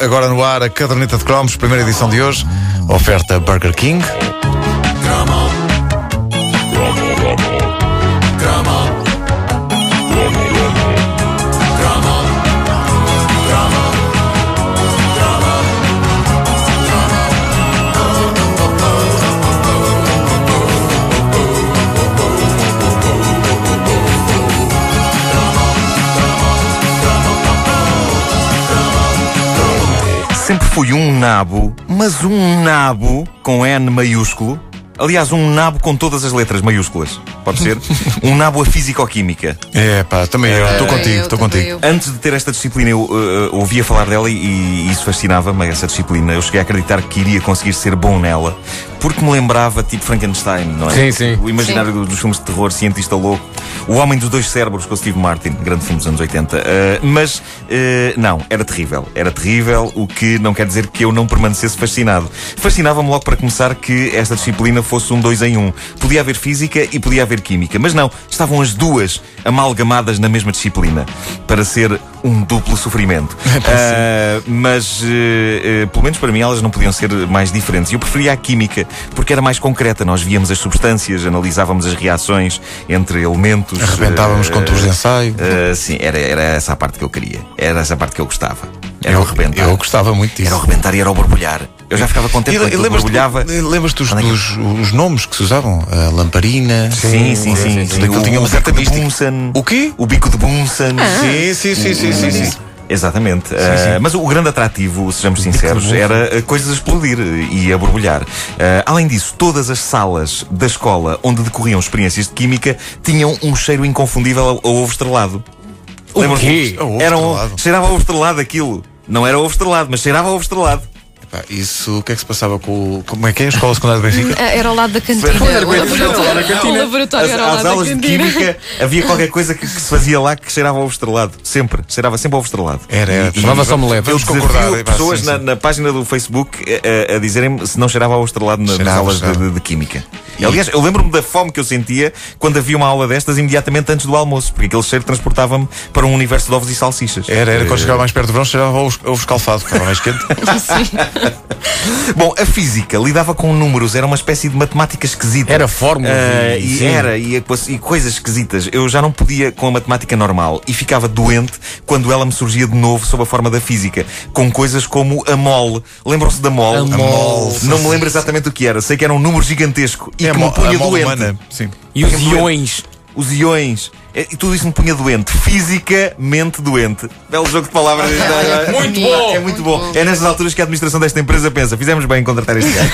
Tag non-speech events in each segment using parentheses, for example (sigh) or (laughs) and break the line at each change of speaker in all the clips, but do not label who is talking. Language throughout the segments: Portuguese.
agora no ar a caderneta de cromos, primeira edição de hoje. Oferta Burger King.
Sempre fui um nabo, mas um nabo com N maiúsculo. Aliás, um nabo com todas as letras maiúsculas. Pode ser? (laughs) um nabo a físico-química.
É pá, também eu, estou
Também
contigo, estou contigo.
eu.
Antes de ter esta disciplina, eu uh, ouvia falar dela e, e isso fascinava-me, essa disciplina. Eu cheguei a acreditar que iria conseguir ser bom nela, porque me lembrava tipo Frankenstein, não é?
Sim, sim.
O imaginário do- dos filmes de terror, cientista louco. O Homem dos Dois Cérebros com o Steve Martin, grande filme dos anos 80. Uh, mas uh, não, era terrível. Era terrível, o que não quer dizer que eu não permanecesse fascinado. Fascinava-me logo para começar que esta disciplina fosse um dois em um. Podia haver física e podia haver química, mas não, estavam as duas amalgamadas na mesma disciplina para ser um duplo sofrimento. (laughs) Uh, mas, uh, uh, pelo menos para mim, elas não podiam ser mais diferentes. Eu preferia a química, porque era mais concreta. Nós víamos as substâncias, analisávamos as reações entre elementos.
Arrebentávamos
uh,
com tubos de ensaio.
uh, sim, era, era essa a parte que eu queria. Era essa a parte que eu gostava. Era o rebentar.
Eu gostava muito disso.
Era o rebentar e era o borbulhar. Eu já ficava contente quando
e
aquilo
lembras-te dos,
Onde é
dos- os nomes que se usavam? A lamparina.
Sim, sim, sim. sim.
Aquilo tinha
o
uma certa
bico de
mística.
Bunsen.
O quê?
O bico de Bunsen.
Sim, sim, sim, sim, sim, sim.
Exatamente. Uh, mas o grande atrativo, sejamos sinceros, era uh, coisas a explodir e a borbulhar. Uh, além disso, todas as salas da escola onde decorriam experiências de química tinham um cheiro inconfundível ao, ovo estrelado.
O
Lembram-se?
quê?
Era um,
estrelado.
cheirava a ovo estrelado aquilo. Não era ovo estrelado, mas cheirava a ovo estrelado.
Epá, isso, o que é que se passava com o. Como é que é? A escola secundária de Benfica?
Ah, Era ao lado da cantina.
Foi-
O laboratório, o laboratório
As,
era ao lado da
aulas de
cantina.
química havia qualquer coisa que, que se fazia lá que cheirava a ovo estrelado. Sempre. Cheirava sempre a ovo estrelado.
Era, era.
E-
Chamava-se omelete.
Eu desafio
é,
pessoas
sim,
na,
sim.
na página do Facebook a, a- a dizerem-me se não cheirava a ovo estrelado na- nas aulas de, de- de química. E, aliás, eu lembro-me da fome que eu sentia quando havia uma aula destas imediatamente antes do almoço, porque aquele cheiro transportava-me para um universo de ovos e salsichas.
Era, era. Quando chegava mais perto do verão, cheirava ovo, ovo escalfado, estava mais quente. (laughs) (laughs)
Bom, a física lidava com números, era uma espécie de matemática esquisita.
Era fórmulas
Ah,
e- sim.
era, e, e coisas esquisitas. Eu já não podia com a matemática normal e ficava doente quando ela me surgia de novo sob a forma da física, com coisas como a mole. Lembram-se da mole?
A mole,
Não me lembro exatamente o que era. Sei que era um número gigantesco e
É a
que me punha
a
doente.
humana. Sim.
E os iões.
Os iões. É, E tudo isso me punha doente. Fisicamente doente. Belo jogo de palavras. (laughs)
Muito bom.
É muito bom. É nessas alturas que a administração desta empresa pensa: fizemos bem em contratar este gajo.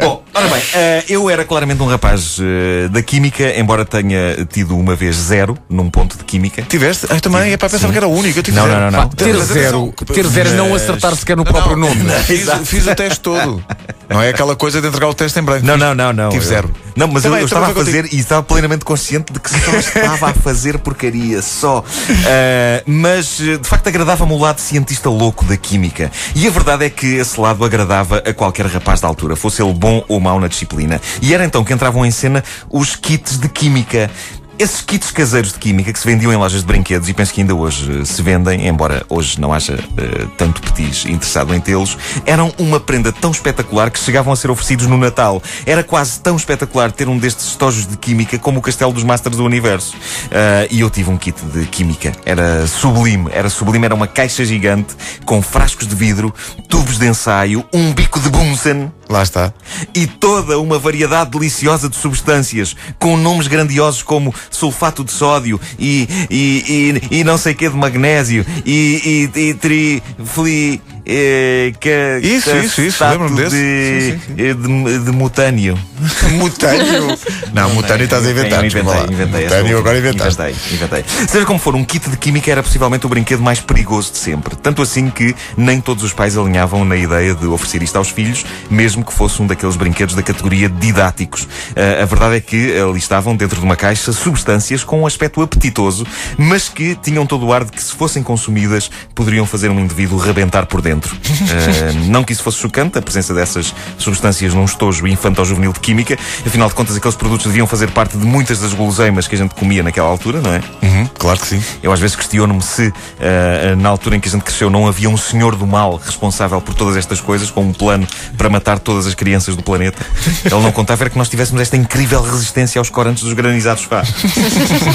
(laughs) bom, ora bem, eh, eu era claramente um rapaz eh, da química, embora tenha tido uma vez zero num ponto de química.
Tiveste? Ah, também, é para pensava que era o único. Eu tive
Não,
zero.
não, não, não.
Ter zero, ter zero e não acertar sequer no
Não,
próprio
não,
nome.
Fiz, fiz o teste todo. (laughs) Não é aquela coisa de entregar o teste em branco.
Não, não, não, não.
Tive
Eu-
zero.
Não, mas eu,
Também,
eu estava a fazer e estava plenamente consciente de que só estava a fazer porcaria, só. Ah, (laughs) mas, eh, de facto, agradava-me o lado cientista louco da química. E a verdade é que esse lado agradava a qualquer rapaz da altura, fosse ele bom ou mau na disciplina. E era então que entravam em cena os kits de química. Esses kits caseiros de química que se vendiam em lojas de brinquedos e penso que ainda hoje eh, se vendem, embora hoje não haja eh, tanto petis interessado em tê-los, eram uma prenda tão espetacular que chegavam a ser oferecidos no Natal. Era quase tão espetacular ter um destes estojos de química como o castelo dos Masters do Universo. Ah, e eu tive um kit de química. Era sublime, era sublime, era uma caixa gigante com frascos de vidro, tubos de ensaio, um bico de Bunsen
Lá está.
e toda uma variedade deliciosa de substâncias com nomes grandiosos como sulfato de sódio e, e, e, e não sei que de magnésio e, e, e trifli. Eh, ca-
Isso, isso, isso,
catato
lembro-me desse.
De,
Sim, sim,
eh, de, de mutânio. (laughs)
Mutânio. Não, Mutânio estás a inventar.
Inventei, inventei.
Mutânio agora inventaste.
Inventei, inventei. Seja como for, um kit de química era possivelmente o brinquedo mais perigoso de sempre. Tanto assim que nem todos os pais alinhavam na ideia de oferecer isto aos filhos, mesmo que fosse um daqueles brinquedos da categoria didáticos. Ah, a verdade é que ali estavam, dentro de uma caixa, substâncias com um aspecto apetitoso, mas que tinham todo o ar de que, se fossem consumidas, poderiam fazer um indivíduo rebentar por dentro. Dentro. Uh, (laughs) não que isso fosse chocante, a presença dessas substâncias num estojo infantil-juvenil de química. Afinal de contas, aqueles produtos deviam fazer parte de muitas das guloseimas que a gente comia naquela altura, não é?
Uhum, claro que sim.
Eu às vezes questiono-me se, uh, na altura em que a gente cresceu, não havia um senhor do mal responsável por todas estas coisas, com um plano para matar todas as crianças do planeta. Ele não contava era que nós tivéssemos esta incrível resistência aos corantes dos granizados Fá.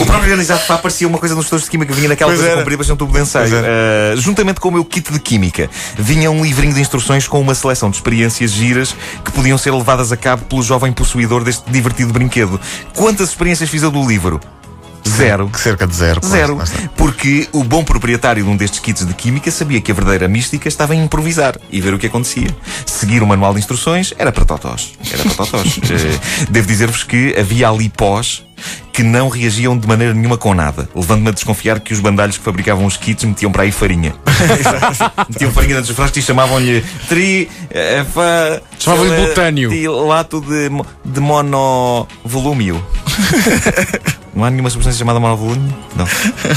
o próprio granizado Fá parecia uma coisa nos estojos de química, vinha naquela
Pois
coisa comprida, parecia um tubo de ensaio. Uh, juntamente com o meu kit de química, vinha um livrinho de instruções com uma seleção de experiências giras que podiam ser levadas a cabo pelo jovem possuidor deste divertido brinquedo. Quantas experiências fiz eu do livro? Zero.
Cerca de zero.
Zero. Porque o bom proprietário de um destes kits de química sabia que a verdadeira mística estava em improvisar e ver o que acontecia. Seguir o manual de instruções era para totós. Era para totós. (laughs) Eh, Devo dizer-vos que havia ali pós que não reagiam de maneira nenhuma com nada, levando-me a desconfiar que os bandalhos que fabricavam os kits metiam para aí farinha. (laughs) metiam farinha dentro dos frascos e chamavam-lhe tri, eh, fa,
Chamavam-lhe butânio.
Tilato de, de monovolúmio. (laughs) Não há nenhuma substância chamada monovolúmio? Não.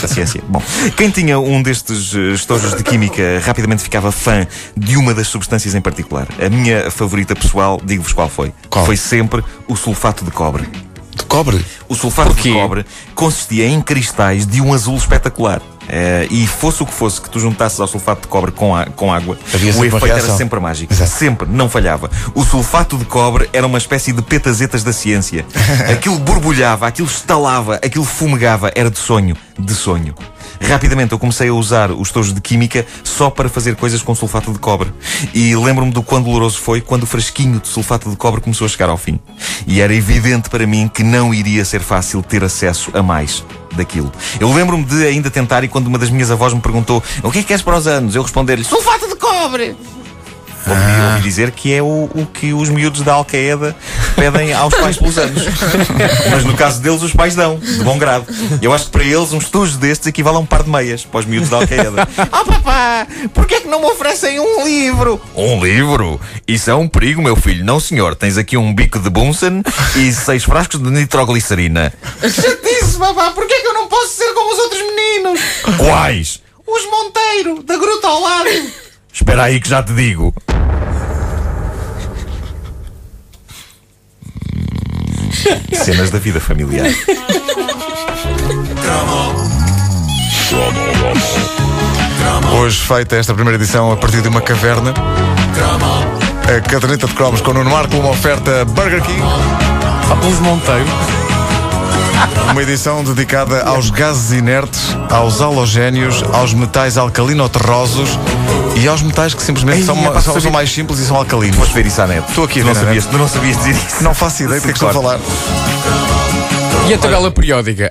Da ciência. Bom, quem tinha um destes eh, estojos de química rapidamente ficava fã de uma das substâncias em particular. A minha favorita pessoal, digo-vos qual foi.
Qual?
Foi sempre o sulfato de cobre.
De cobre.
O sulfato
Porquê?
de cobre consistia em cristais de um azul espetacular. Eh, e fosse o que fosse que tu juntasses ao sulfato de cobre com, a- com água,
Havia
o efeito era sempre mágico.
Exato.
Sempre, não falhava. O sulfato de cobre era uma espécie de petazetas da ciência. (laughs) Aquilo borbulhava, aquilo estalava, aquilo fumegava. Era de sonho, de sonho. Rapidamente eu comecei a usar os tojos de química só para fazer coisas com sulfato de cobre. E lembro-me do quão doloroso foi quando o frasquinho de sulfato de cobre começou a chegar ao fim. E era evidente para mim que não iria ser fácil ter acesso a mais daquilo. Eu lembro-me de ainda tentar e quando uma das minhas avós me perguntou o que é que queres para os anos, eu respondi-lhe sulfato de cobre. Ouvi, ouvi dizer que é o, o que os miúdos da Al-Qaeda pedem aos pais pelos anos. Mas no caso deles, os pais dão, de bom grado. Eu acho que para eles, um estojo destes equivale a um par de meias para os miúdos da Al-Qaeda. Oh papá, porquê é que não me oferecem um livro? Um livro? Isso é um perigo, meu filho. Não, senhor. Tens aqui um bico de Bunsen e seis frascos de nitroglicerina. Chatice, papá. Porquê é que eu não posso ser como os outros meninos? Quais? Os Monteiro, da Gruta ao lado. Espera aí que já te digo. (laughs) Cenas da vida familiar.
Hoje feita esta primeira edição a partir de uma caverna. A caderneta de cromos com o Nuno Marco, uma oferta Burger King.
Os Monteiro.
Uma edição dedicada aos gases inertes, aos halogénios, aos metais alcalino-terrosos e aos metais que simplesmente
Ei,
são,
é
são- são mais simples e são alcalinos.
Vamos ver isso à net.
Estou aqui
não sabias, não sabias dizer isso.
Não faço ideia do que é que estou a falar.
E a tabela periódica?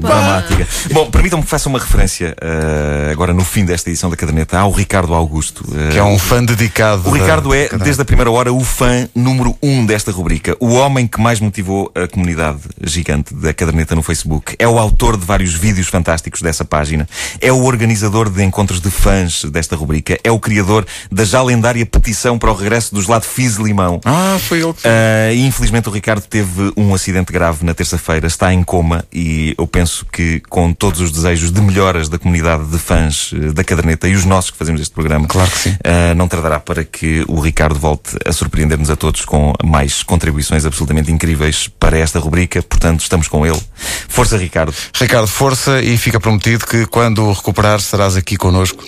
Dramática. Bom, permitam-me que faça uma referência eh, agora no fim desta edição da caderneta ao Ricardo Augusto. eh,
Que é um fã dedicado.
O
da
Ricardo é, desde a primeira hora, o fã número um desta rubrica. O homem que mais motivou a comunidade gigante da caderneta no Facebook. É o autor de vários vídeos fantásticos dessa página. É o organizador de encontros de fãs desta rubrica. É o criador da já lendária petição para o regresso dos Lado Fizz Limão.
Ah, foi ele que.
E infelizmente o Ricardo teve um acidente grave na terça-feira, está em coma e eu penso que com todos os desejos de melhoras da comunidade de fãs eh, da caderneta e os nossos que fazemos este programa,
Claro que sim.
ah, não tardará para que o Ricardo volte a surpreender-nos a todos com mais contribuições absolutamente incríveis para esta rubrica. Portanto, estamos com ele. Força, Ricardo.
Ricardo, força e fica prometido que quando recuperar estarás aqui connosco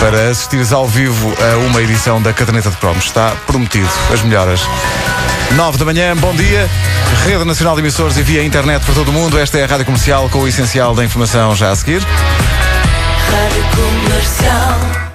para assistires ao vivo a uma edição da Caderneta de Cromos. Está prometido. As melhoras. 9 da manhã, bom dia. Rede Nacional de Emissores e via internet para todo o mundo. Esta é a Rádio Comercial com o essencial da informação já a seguir.
Rádio Comercial.